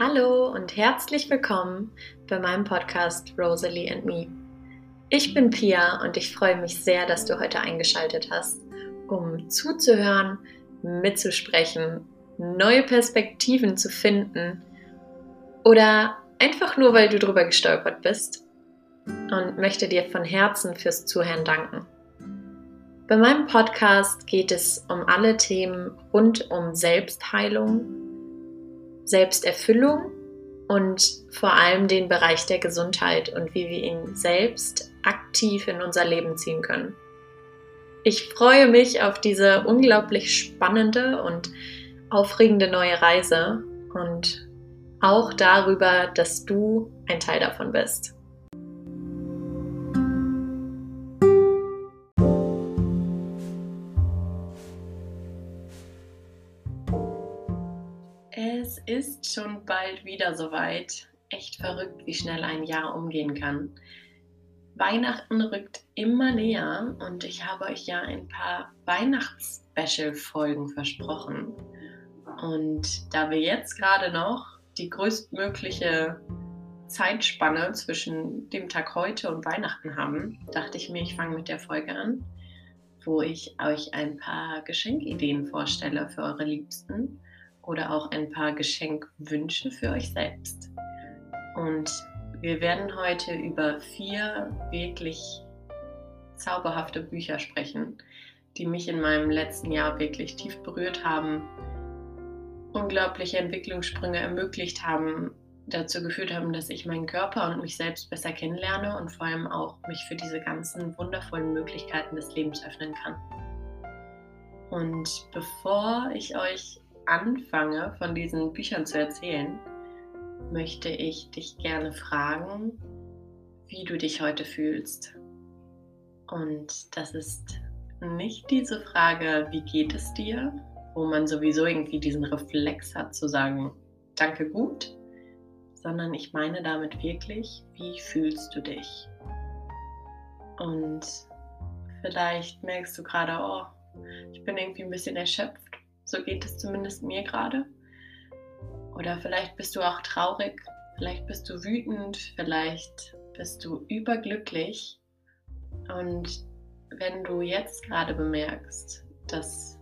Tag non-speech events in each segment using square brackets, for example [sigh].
Hallo und herzlich willkommen bei meinem Podcast Rosalie and Me. Ich bin Pia und ich freue mich sehr, dass du heute eingeschaltet hast, um zuzuhören, mitzusprechen, neue Perspektiven zu finden oder einfach nur, weil du drüber gestolpert bist und möchte dir von Herzen fürs Zuhören danken. Bei meinem Podcast geht es um alle Themen rund um Selbstheilung, Selbsterfüllung und vor allem den Bereich der Gesundheit und wie wir ihn selbst aktiv in unser Leben ziehen können. Ich freue mich auf diese unglaublich spannende und aufregende neue Reise und auch darüber, dass du ein Teil davon bist. Bald wieder soweit. Echt verrückt, wie schnell ein Jahr umgehen kann. Weihnachten rückt immer näher und ich habe euch ja ein paar Weihnachts-Special-Folgen versprochen. Und da wir jetzt gerade noch die größtmögliche Zeitspanne zwischen dem Tag heute und Weihnachten haben, dachte ich mir, ich fange mit der Folge an, wo ich euch ein paar Geschenkideen vorstelle für eure Liebsten oder auch ein paar Geschenkwünsche für euch selbst. Und wir werden heute über vier wirklich zauberhafte Bücher sprechen, die mich in meinem letzten Jahr wirklich tief berührt haben unglaubliche Entwicklungssprünge ermöglicht haben, dazu geführt haben, dass ich meinen Körper und mich selbst besser kennenlerne und vor allem auch mich für diese ganzen wundervollen Möglichkeiten des Lebens öffnen kann. Und bevor ich euch anfange, von diesen Büchern zu erzählen, möchte ich dich gerne fragen, wie du dich heute fühlst. Und das ist nicht diese Frage, wie geht es dir, wo man sowieso irgendwie diesen Reflex hat zu sagen, danke gut, sondern ich meine damit wirklich, wie fühlst du dich? Und vielleicht merkst du gerade, oh, ich bin irgendwie ein bisschen erschöpft. So geht es zumindest mir gerade. Oder vielleicht bist du auch traurig, vielleicht bist du wütend, vielleicht bist du überglücklich. Und wenn du jetzt gerade bemerkst, dass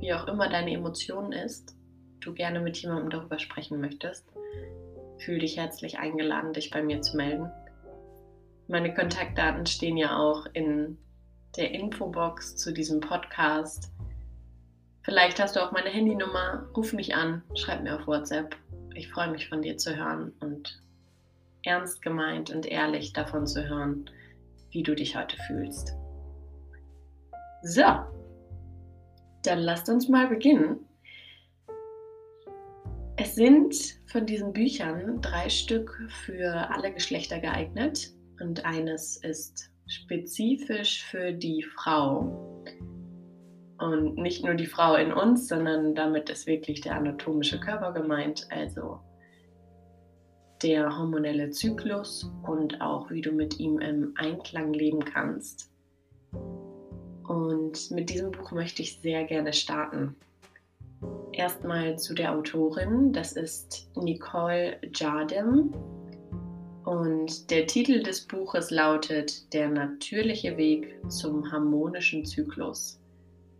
wie auch immer deine Emotion ist, du gerne mit jemandem darüber sprechen möchtest, fühl dich herzlich eingeladen, dich bei mir zu melden. Meine Kontaktdaten stehen ja auch in der Infobox zu diesem Podcast. Vielleicht hast du auch meine Handynummer, ruf mich an, schreib mir auf WhatsApp. Ich freue mich von dir zu hören und ernst gemeint und ehrlich davon zu hören, wie du dich heute fühlst. So, dann lasst uns mal beginnen. Es sind von diesen Büchern drei Stück für alle Geschlechter geeignet und eines ist spezifisch für die Frau. Und nicht nur die Frau in uns, sondern damit ist wirklich der anatomische Körper gemeint, also der hormonelle Zyklus und auch wie du mit ihm im Einklang leben kannst. Und mit diesem Buch möchte ich sehr gerne starten. Erstmal zu der Autorin, das ist Nicole Jardim. Und der Titel des Buches lautet Der natürliche Weg zum harmonischen Zyklus.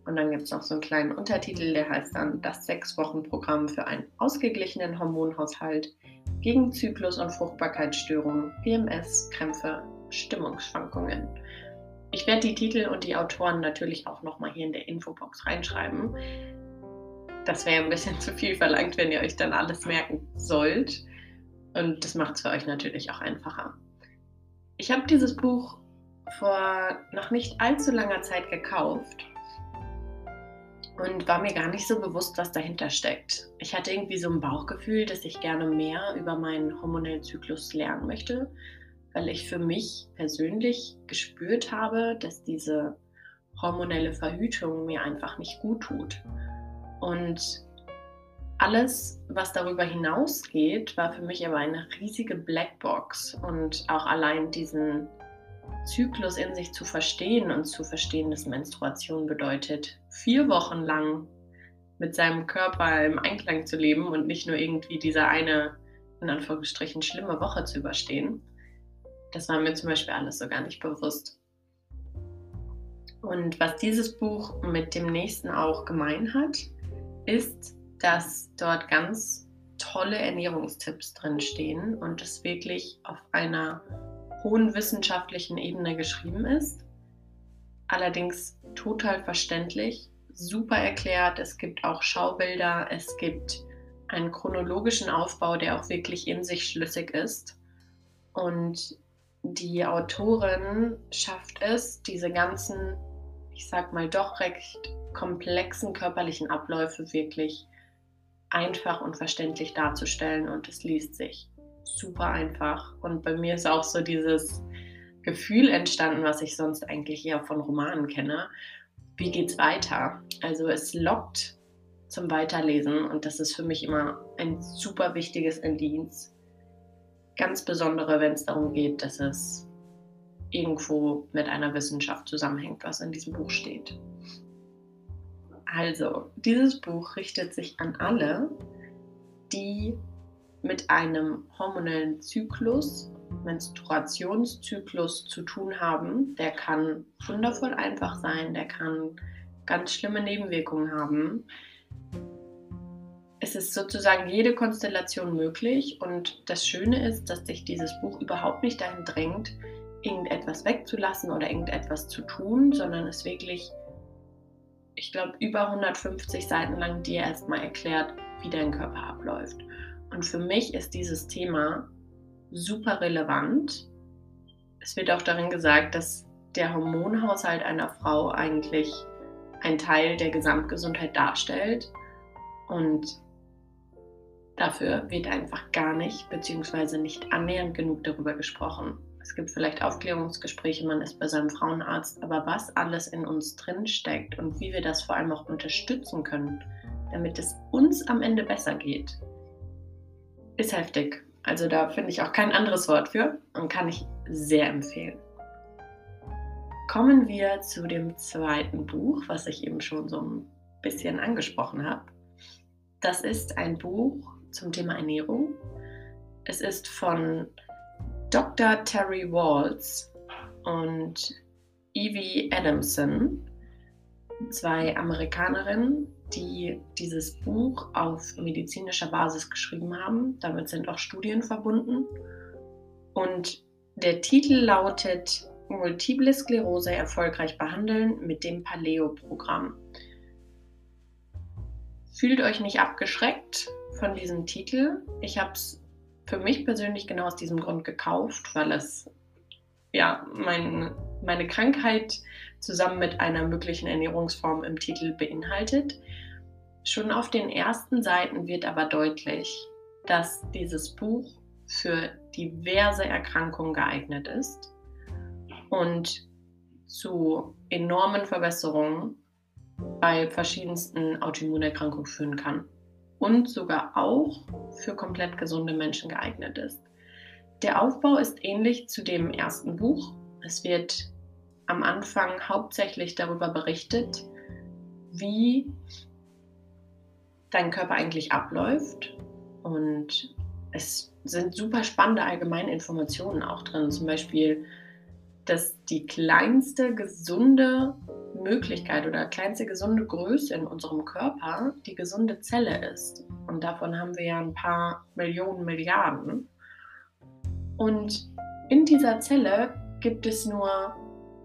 Und dann gibt es noch so einen kleinen Untertitel, der heißt dann Das Sechs-Wochen-Programm für einen ausgeglichenen Hormonhaushalt gegen Zyklus- und Fruchtbarkeitsstörungen, PMS, Krämpfe, Stimmungsschwankungen. Ich werde die Titel und die Autoren natürlich auch nochmal hier in der Infobox reinschreiben. Das wäre ein bisschen [laughs] zu viel verlangt, wenn ihr euch dann alles merken sollt. Und das macht es für euch natürlich auch einfacher. Ich habe dieses Buch vor noch nicht allzu langer Zeit gekauft und war mir gar nicht so bewusst, was dahinter steckt. Ich hatte irgendwie so ein Bauchgefühl, dass ich gerne mehr über meinen hormonellen Zyklus lernen möchte weil ich für mich persönlich gespürt habe, dass diese hormonelle Verhütung mir einfach nicht gut tut. Und alles, was darüber hinausgeht, war für mich aber eine riesige Blackbox. Und auch allein diesen Zyklus in sich zu verstehen und zu verstehen, dass Menstruation bedeutet, vier Wochen lang mit seinem Körper im Einklang zu leben und nicht nur irgendwie diese eine, in Anführungsstrichen, schlimme Woche zu überstehen. Das war mir zum Beispiel alles so gar nicht bewusst. Und was dieses Buch mit dem nächsten auch gemein hat, ist, dass dort ganz tolle Ernährungstipps drinstehen und es wirklich auf einer hohen wissenschaftlichen Ebene geschrieben ist. Allerdings total verständlich, super erklärt. Es gibt auch Schaubilder, es gibt einen chronologischen Aufbau, der auch wirklich in sich schlüssig ist. Und die Autorin schafft es, diese ganzen, ich sag mal, doch recht komplexen körperlichen Abläufe wirklich einfach und verständlich darzustellen und es liest sich super einfach. Und bei mir ist auch so dieses Gefühl entstanden, was ich sonst eigentlich eher von Romanen kenne. Wie geht's weiter? Also es lockt zum Weiterlesen und das ist für mich immer ein super wichtiges Indienst. Ganz besondere, wenn es darum geht, dass es irgendwo mit einer Wissenschaft zusammenhängt, was in diesem Buch steht. Also, dieses Buch richtet sich an alle, die mit einem hormonellen Zyklus, Menstruationszyklus zu tun haben. Der kann wundervoll einfach sein, der kann ganz schlimme Nebenwirkungen haben. Es ist sozusagen jede Konstellation möglich und das Schöne ist, dass sich dieses Buch überhaupt nicht dahin drängt, irgendetwas wegzulassen oder irgendetwas zu tun, sondern es wirklich ich glaube, über 150 Seiten lang dir erstmal erklärt, wie dein Körper abläuft. Und für mich ist dieses Thema super relevant. Es wird auch darin gesagt, dass der Hormonhaushalt einer Frau eigentlich ein Teil der Gesamtgesundheit darstellt. Und dafür wird einfach gar nicht, beziehungsweise nicht annähernd genug darüber gesprochen. Es gibt vielleicht Aufklärungsgespräche, man ist bei seinem Frauenarzt, aber was alles in uns drin steckt und wie wir das vor allem auch unterstützen können, damit es uns am Ende besser geht, ist heftig. Also da finde ich auch kein anderes Wort für und kann ich sehr empfehlen. Kommen wir zu dem zweiten Buch, was ich eben schon so ein bisschen angesprochen habe. Das ist ein Buch zum Thema Ernährung. Es ist von Dr. Terry Walls und Evie Adamson, zwei Amerikanerinnen, die dieses Buch auf medizinischer Basis geschrieben haben. Damit sind auch Studien verbunden. Und der Titel lautet Multiple Sklerose erfolgreich behandeln mit dem Paleo-Programm. Fühlt euch nicht abgeschreckt von diesem Titel. Ich habe es für mich persönlich genau aus diesem Grund gekauft, weil es ja mein, meine Krankheit zusammen mit einer möglichen Ernährungsform im Titel beinhaltet. Schon auf den ersten Seiten wird aber deutlich, dass dieses Buch für diverse Erkrankungen geeignet ist und zu enormen Verbesserungen bei verschiedensten Autoimmunerkrankungen führen kann und sogar auch für komplett gesunde Menschen geeignet ist. Der Aufbau ist ähnlich zu dem ersten Buch. Es wird am Anfang hauptsächlich darüber berichtet, wie dein Körper eigentlich abläuft. Und es sind super spannende allgemeine Informationen auch drin. Zum Beispiel, dass die kleinste gesunde Möglichkeit oder kleinste gesunde Größe in unserem Körper die gesunde Zelle ist. Und davon haben wir ja ein paar Millionen, Milliarden. Und in dieser Zelle gibt es nur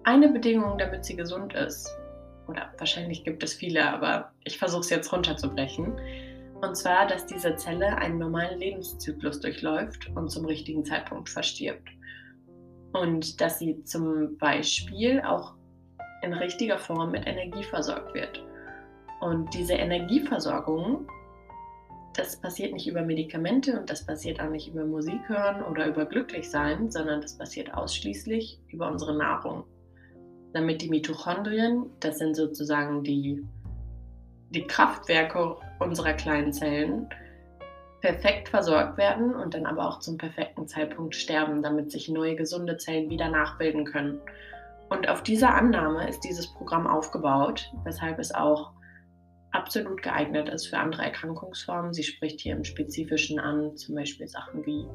eine Bedingung, damit sie gesund ist. Oder wahrscheinlich gibt es viele, aber ich versuche es jetzt runterzubrechen. Und zwar, dass diese Zelle einen normalen Lebenszyklus durchläuft und zum richtigen Zeitpunkt verstirbt. Und dass sie zum Beispiel auch in richtiger Form mit Energie versorgt wird. Und diese Energieversorgung, das passiert nicht über Medikamente und das passiert auch nicht über Musik hören oder über glücklich sein, sondern das passiert ausschließlich über unsere Nahrung. Damit die Mitochondrien, das sind sozusagen die, die Kraftwerke unserer kleinen Zellen, perfekt versorgt werden und dann aber auch zum perfekten Zeitpunkt sterben, damit sich neue gesunde Zellen wieder nachbilden können. Und auf dieser Annahme ist dieses Programm aufgebaut, weshalb es auch absolut geeignet ist für andere Erkrankungsformen. Sie spricht hier im Spezifischen an, zum Beispiel Sachen wie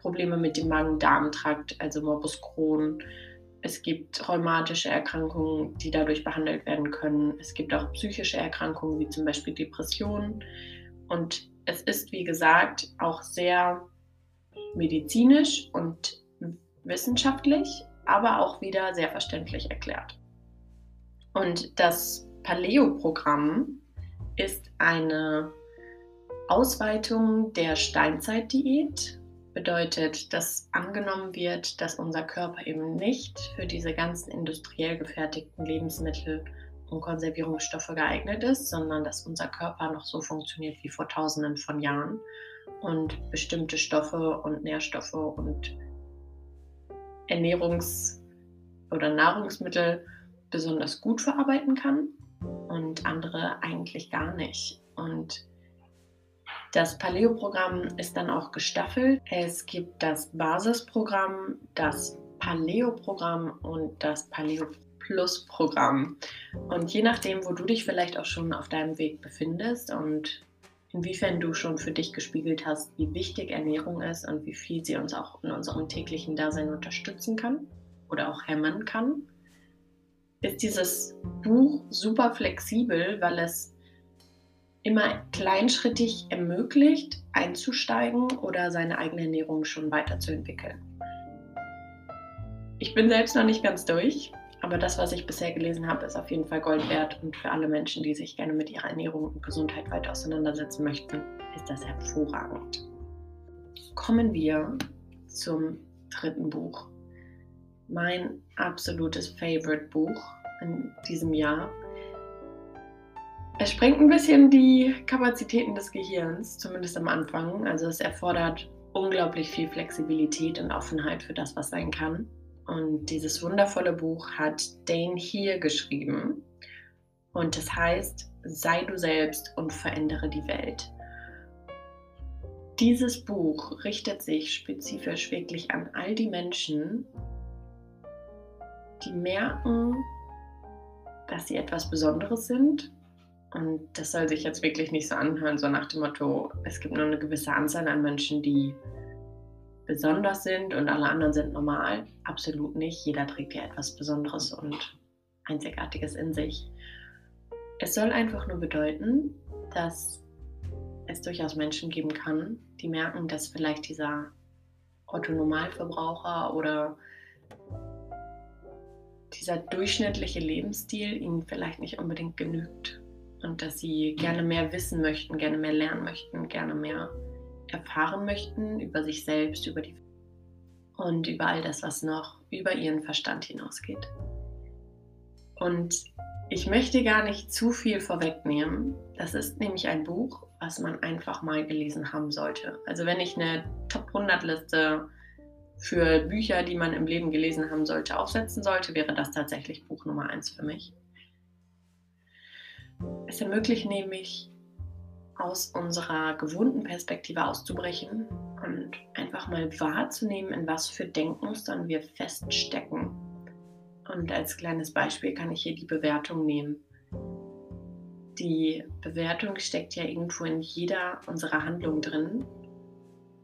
Probleme mit dem Magen-Darm-Trakt, also Morbus Crohn. Es gibt rheumatische Erkrankungen, die dadurch behandelt werden können. Es gibt auch psychische Erkrankungen, wie zum Beispiel Depressionen. Und es ist, wie gesagt, auch sehr medizinisch und wissenschaftlich, aber auch wieder sehr verständlich erklärt. Und das Paleo-Programm ist eine Ausweitung der Steinzeitdiät bedeutet, dass angenommen wird, dass unser Körper eben nicht für diese ganzen industriell gefertigten Lebensmittel und Konservierungsstoffe geeignet ist, sondern dass unser Körper noch so funktioniert wie vor tausenden von Jahren und bestimmte Stoffe und Nährstoffe und Ernährungs- oder Nahrungsmittel besonders gut verarbeiten kann und andere eigentlich gar nicht. Und das Paleo-Programm ist dann auch gestaffelt. Es gibt das Basisprogramm, das Paleo-Programm und das Paleo Plus-Programm. Und je nachdem, wo du dich vielleicht auch schon auf deinem Weg befindest und inwiefern du schon für dich gespiegelt hast, wie wichtig Ernährung ist und wie viel sie uns auch in unserem täglichen Dasein unterstützen kann oder auch hämmern kann, ist dieses Buch super flexibel, weil es immer kleinschrittig ermöglicht, einzusteigen oder seine eigene Ernährung schon weiterzuentwickeln. Ich bin selbst noch nicht ganz durch, aber das, was ich bisher gelesen habe, ist auf jeden Fall Gold wert und für alle Menschen, die sich gerne mit ihrer Ernährung und Gesundheit weiter auseinandersetzen möchten, ist das hervorragend. Kommen wir zum dritten Buch. Mein absolutes Favorite-Buch in diesem Jahr es sprengt ein bisschen die Kapazitäten des Gehirns, zumindest am Anfang. Also es erfordert unglaublich viel Flexibilität und Offenheit für das, was sein kann. Und dieses wundervolle Buch hat Dane hier geschrieben. Und das heißt, sei du selbst und verändere die Welt. Dieses Buch richtet sich spezifisch wirklich an all die Menschen, die merken, dass sie etwas Besonderes sind und das soll sich jetzt wirklich nicht so anhören, so nach dem Motto, es gibt nur eine gewisse Anzahl an Menschen, die besonders sind und alle anderen sind normal. Absolut nicht. Jeder trägt ja etwas Besonderes und Einzigartiges in sich. Es soll einfach nur bedeuten, dass es durchaus Menschen geben kann, die merken, dass vielleicht dieser Otto-Normalverbraucher oder dieser durchschnittliche Lebensstil ihnen vielleicht nicht unbedingt genügt und dass sie gerne mehr wissen möchten, gerne mehr lernen möchten, gerne mehr erfahren möchten über sich selbst, über die und über all das, was noch über ihren Verstand hinausgeht. Und ich möchte gar nicht zu viel vorwegnehmen. Das ist nämlich ein Buch, was man einfach mal gelesen haben sollte. Also wenn ich eine Top 100 Liste für Bücher, die man im Leben gelesen haben sollte, aufsetzen sollte, wäre das tatsächlich Buch Nummer 1 für mich. Es ermöglicht nämlich, aus unserer gewohnten Perspektive auszubrechen und einfach mal wahrzunehmen, in was für Denkmustern wir feststecken. Und als kleines Beispiel kann ich hier die Bewertung nehmen. Die Bewertung steckt ja irgendwo in jeder unserer Handlungen drin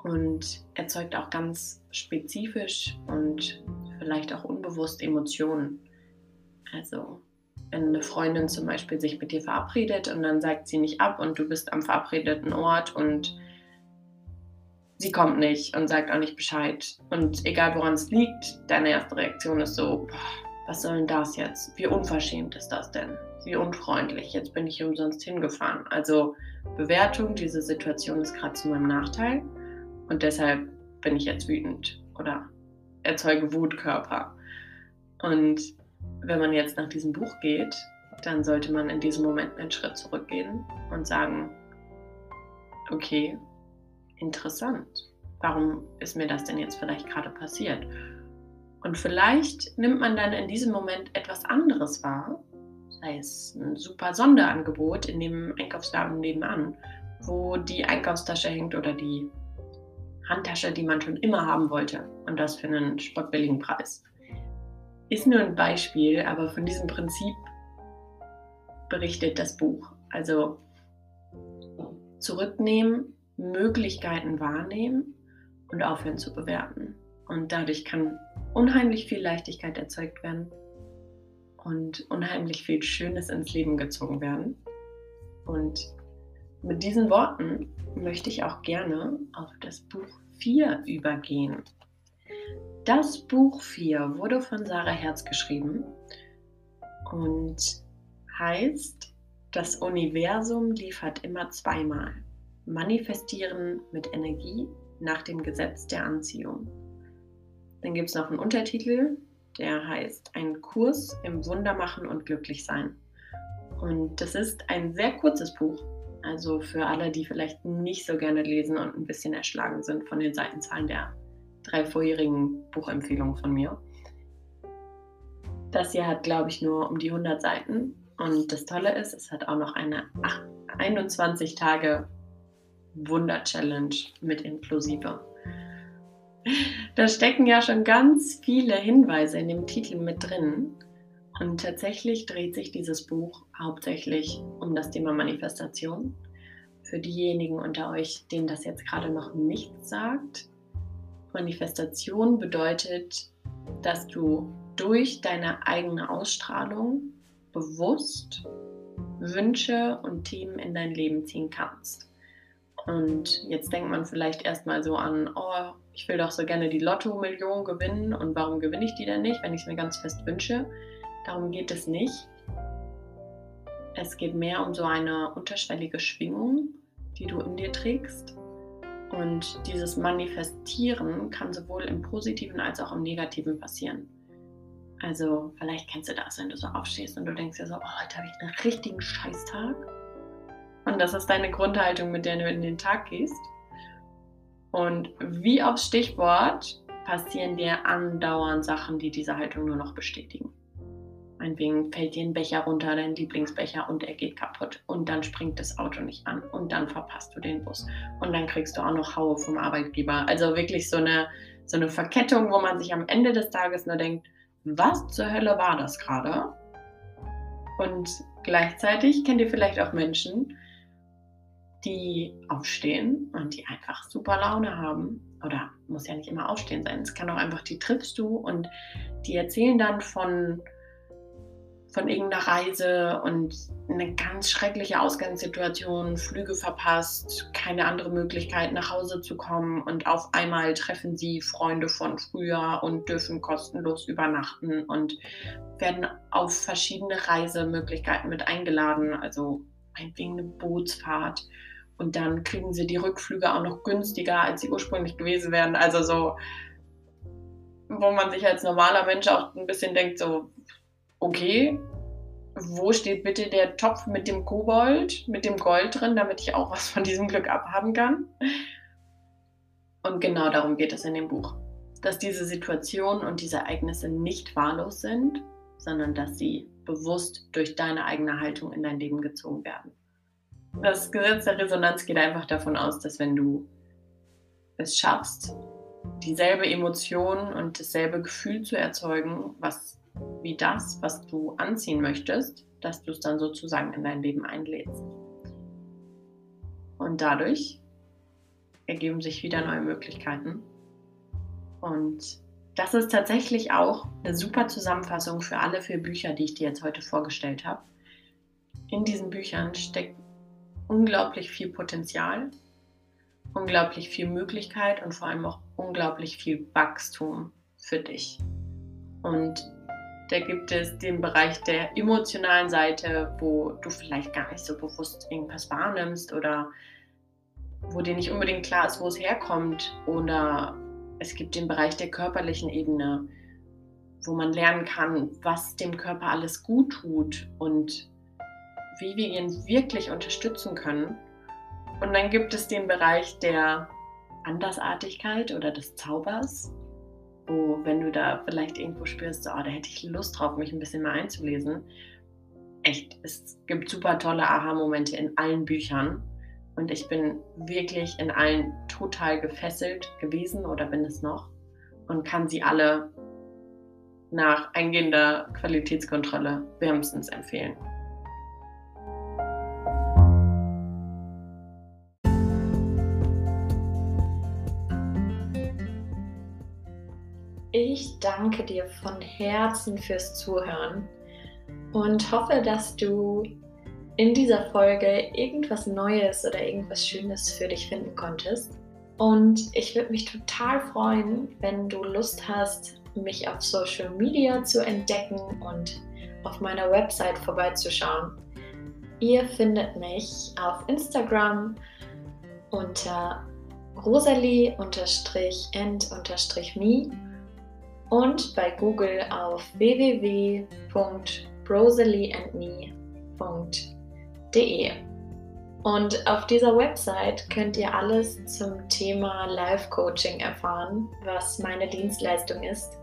und erzeugt auch ganz spezifisch und vielleicht auch unbewusst Emotionen. Also eine Freundin zum Beispiel sich mit dir verabredet und dann sagt sie nicht ab und du bist am verabredeten Ort und sie kommt nicht und sagt auch nicht Bescheid. Und egal woran es liegt, deine erste Reaktion ist so, was soll denn das jetzt? Wie unverschämt ist das denn? Wie unfreundlich. Jetzt bin ich umsonst hingefahren. Also Bewertung, diese Situation ist gerade zu meinem Nachteil und deshalb bin ich jetzt wütend oder erzeuge Wutkörper. Und wenn man jetzt nach diesem Buch geht, dann sollte man in diesem Moment einen Schritt zurückgehen und sagen, okay, interessant. Warum ist mir das denn jetzt vielleicht gerade passiert? Und vielleicht nimmt man dann in diesem Moment etwas anderes wahr, sei es ein super Sonderangebot in dem Einkaufsladen nebenan, wo die Einkaufstasche hängt oder die Handtasche, die man schon immer haben wollte und das für einen spottbilligen Preis. Ist nur ein Beispiel, aber von diesem Prinzip berichtet das Buch. Also zurücknehmen, Möglichkeiten wahrnehmen und aufhören zu bewerten. Und dadurch kann unheimlich viel Leichtigkeit erzeugt werden und unheimlich viel Schönes ins Leben gezogen werden. Und mit diesen Worten möchte ich auch gerne auf das Buch 4 übergehen. Das Buch 4 wurde von Sarah Herz geschrieben und heißt, das Universum liefert immer zweimal. Manifestieren mit Energie nach dem Gesetz der Anziehung. Dann gibt es noch einen Untertitel, der heißt Ein Kurs im Wundermachen und Glücklichsein. Und das ist ein sehr kurzes Buch. Also für alle, die vielleicht nicht so gerne lesen und ein bisschen erschlagen sind von den Seitenzahlen der drei vorherigen Buchempfehlungen von mir. Das hier hat, glaube ich, nur um die 100 Seiten. Und das Tolle ist, es hat auch noch eine 21 Tage Wunder-Challenge mit inklusive. Da stecken ja schon ganz viele Hinweise in dem Titel mit drin. Und tatsächlich dreht sich dieses Buch hauptsächlich um das Thema Manifestation. Für diejenigen unter euch, denen das jetzt gerade noch nichts sagt, Manifestation bedeutet, dass du durch deine eigene Ausstrahlung bewusst Wünsche und Themen in dein Leben ziehen kannst. Und jetzt denkt man vielleicht erstmal so an, oh, ich will doch so gerne die Lotto-Million gewinnen und warum gewinne ich die denn nicht, wenn ich es mir ganz fest wünsche? Darum geht es nicht. Es geht mehr um so eine unterschwellige Schwingung, die du in dir trägst. Und dieses Manifestieren kann sowohl im positiven als auch im negativen passieren. Also vielleicht kennst du das, wenn du so aufstehst und du denkst dir so, oh, heute habe ich einen richtigen Scheißtag. Und das ist deine Grundhaltung, mit der du in den Tag gehst. Und wie aufs Stichwort passieren dir andauernd Sachen, die diese Haltung nur noch bestätigen. Meinetwegen fällt dir ein Becher runter, dein Lieblingsbecher, und er geht kaputt. Und dann springt das Auto nicht an. Und dann verpasst du den Bus. Und dann kriegst du auch noch Haue vom Arbeitgeber. Also wirklich so eine, so eine Verkettung, wo man sich am Ende des Tages nur denkt, was zur Hölle war das gerade? Und gleichzeitig kennt ihr vielleicht auch Menschen, die aufstehen und die einfach super Laune haben. Oder muss ja nicht immer aufstehen sein. Es kann auch einfach, die triffst du und die erzählen dann von, von irgendeiner Reise und eine ganz schreckliche Ausgangssituation, Flüge verpasst, keine andere Möglichkeit nach Hause zu kommen. Und auf einmal treffen sie Freunde von früher und dürfen kostenlos übernachten und werden auf verschiedene Reisemöglichkeiten mit eingeladen, also meinetwegen eine Bootsfahrt. Und dann kriegen sie die Rückflüge auch noch günstiger, als sie ursprünglich gewesen wären. Also so, wo man sich als normaler Mensch auch ein bisschen denkt, so, okay, wo steht bitte der Topf mit dem Kobold, mit dem Gold drin, damit ich auch was von diesem Glück abhaben kann? Und genau darum geht es in dem Buch. Dass diese Situationen und diese Ereignisse nicht wahllos sind, sondern dass sie bewusst durch deine eigene Haltung in dein Leben gezogen werden das Gesetz der Resonanz geht einfach davon aus, dass wenn du es schaffst, dieselbe Emotion und dasselbe Gefühl zu erzeugen, was wie das, was du anziehen möchtest, dass du es dann sozusagen in dein Leben einlädst. Und dadurch ergeben sich wieder neue Möglichkeiten. Und das ist tatsächlich auch eine super Zusammenfassung für alle vier Bücher, die ich dir jetzt heute vorgestellt habe. In diesen Büchern steckt unglaublich viel Potenzial, unglaublich viel Möglichkeit und vor allem auch unglaublich viel Wachstum für dich. Und da gibt es den Bereich der emotionalen Seite, wo du vielleicht gar nicht so bewusst irgendwas wahrnimmst oder wo dir nicht unbedingt klar ist, wo es herkommt. Oder es gibt den Bereich der körperlichen Ebene, wo man lernen kann, was dem Körper alles gut tut und wie wir ihn wirklich unterstützen können. Und dann gibt es den Bereich der Andersartigkeit oder des Zaubers, wo, wenn du da vielleicht irgendwo spürst, oh, da hätte ich Lust drauf, mich ein bisschen mal einzulesen. Echt, es gibt super tolle Aha-Momente in allen Büchern. Und ich bin wirklich in allen total gefesselt gewesen oder bin es noch und kann sie alle nach eingehender Qualitätskontrolle wärmstens empfehlen. Danke dir von Herzen fürs Zuhören und hoffe, dass du in dieser Folge irgendwas Neues oder irgendwas Schönes für dich finden konntest. Und ich würde mich total freuen, wenn du Lust hast, mich auf Social Media zu entdecken und auf meiner Website vorbeizuschauen. Ihr findet mich auf Instagram unter rosalie-and-me und bei Google auf www.rosalieandme.de. Und auf dieser Website könnt ihr alles zum Thema Life Coaching erfahren, was meine Dienstleistung ist,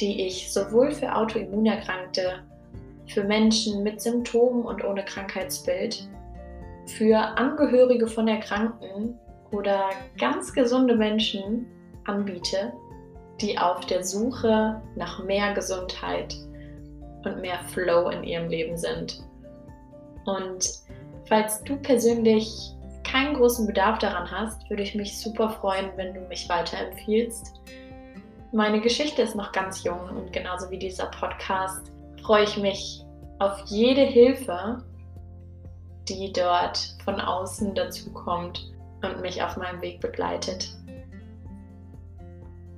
die ich sowohl für Autoimmunerkrankte, für Menschen mit Symptomen und ohne Krankheitsbild, für Angehörige von Erkrankten oder ganz gesunde Menschen anbiete, die auf der Suche nach mehr Gesundheit und mehr Flow in ihrem Leben sind. Und falls du persönlich keinen großen Bedarf daran hast, würde ich mich super freuen, wenn du mich weiterempfiehlst. Meine Geschichte ist noch ganz jung und genauso wie dieser Podcast freue ich mich auf jede Hilfe, die dort von außen dazukommt und mich auf meinem Weg begleitet.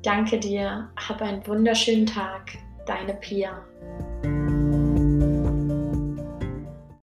Danke dir, hab einen wunderschönen Tag, deine Pia.